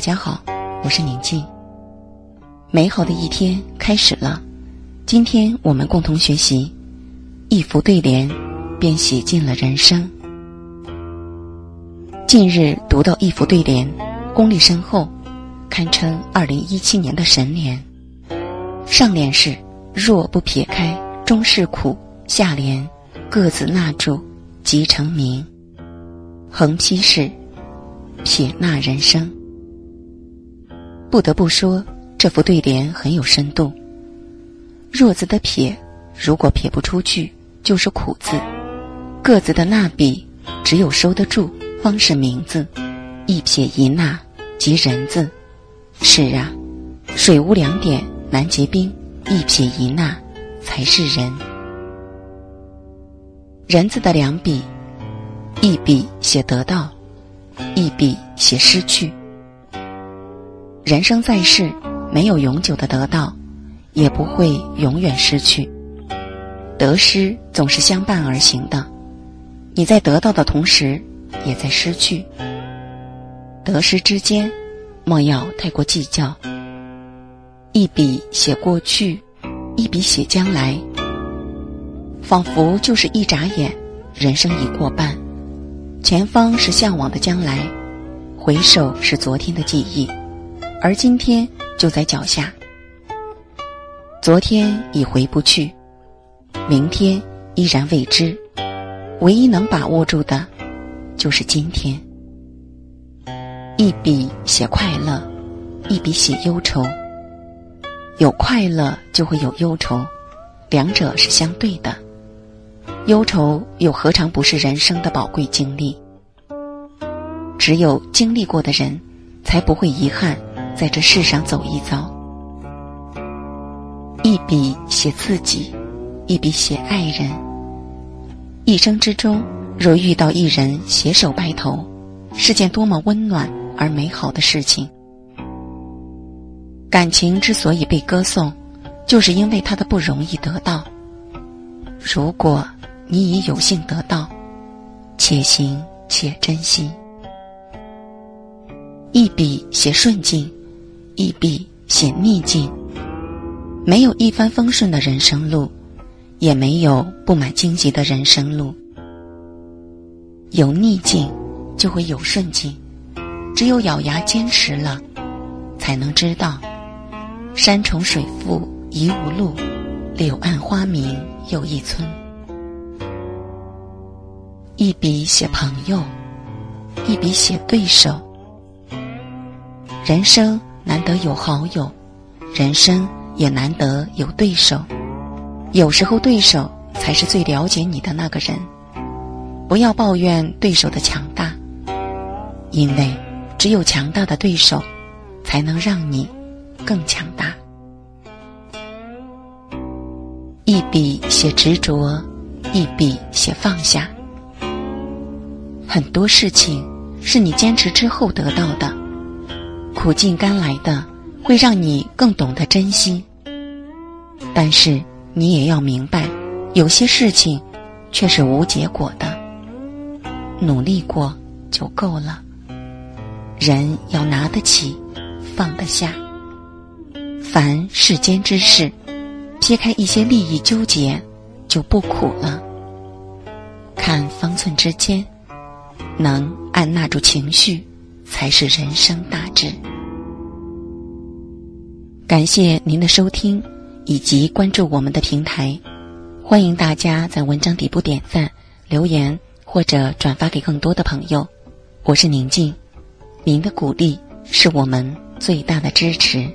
大家好，我是宁静。美好的一天开始了，今天我们共同学习一幅对联，便写尽了人生。近日读到一幅对联，功力深厚，堪称二零一七年的神联。上联是“若不撇开，终是苦”，下联“各自纳住，即成名”。横批是“撇捺人生”。不得不说，这副对联很有深度。弱字的撇，如果撇不出去，就是苦字；个字的捺笔，只有收得住，方是名字。一撇一捺，即人字。是啊，水无两点难结冰，一撇一捺才是人。人字的两笔，一笔写得到，一笔写失去。人生在世，没有永久的得到，也不会永远失去。得失总是相伴而行的，你在得到的同时，也在失去。得失之间，莫要太过计较。一笔写过去，一笔写将来，仿佛就是一眨眼，人生已过半。前方是向往的将来，回首是昨天的记忆。而今天就在脚下，昨天已回不去，明天依然未知，唯一能把握住的，就是今天。一笔写快乐，一笔写忧愁。有快乐就会有忧愁，两者是相对的。忧愁又何尝不是人生的宝贵经历？只有经历过的人，才不会遗憾。在这世上走一遭，一笔写自己，一笔写爱人。一生之中，若遇到一人携手白头，是件多么温暖而美好的事情。感情之所以被歌颂，就是因为它的不容易得到。如果你已有幸得到，且行且珍惜。一笔写顺境。一笔写逆境，没有一帆风顺的人生路，也没有布满荆棘的人生路。有逆境，就会有顺境。只有咬牙坚持了，才能知道，山重水复疑无路，柳暗花明又一村。一笔写朋友，一笔写对手。人生。难得有好友，人生也难得有对手。有时候对手才是最了解你的那个人。不要抱怨对手的强大，因为只有强大的对手，才能让你更强大。一笔写执着，一笔写放下。很多事情是你坚持之后得到的。苦尽甘来的，会让你更懂得珍惜。但是你也要明白，有些事情却是无结果的。努力过就够了。人要拿得起，放得下。凡世间之事，撇开一些利益纠结，就不苦了。看方寸之间，能按捺住情绪。才是人生大志。感谢您的收听以及关注我们的平台，欢迎大家在文章底部点赞、留言或者转发给更多的朋友。我是宁静，您的鼓励是我们最大的支持。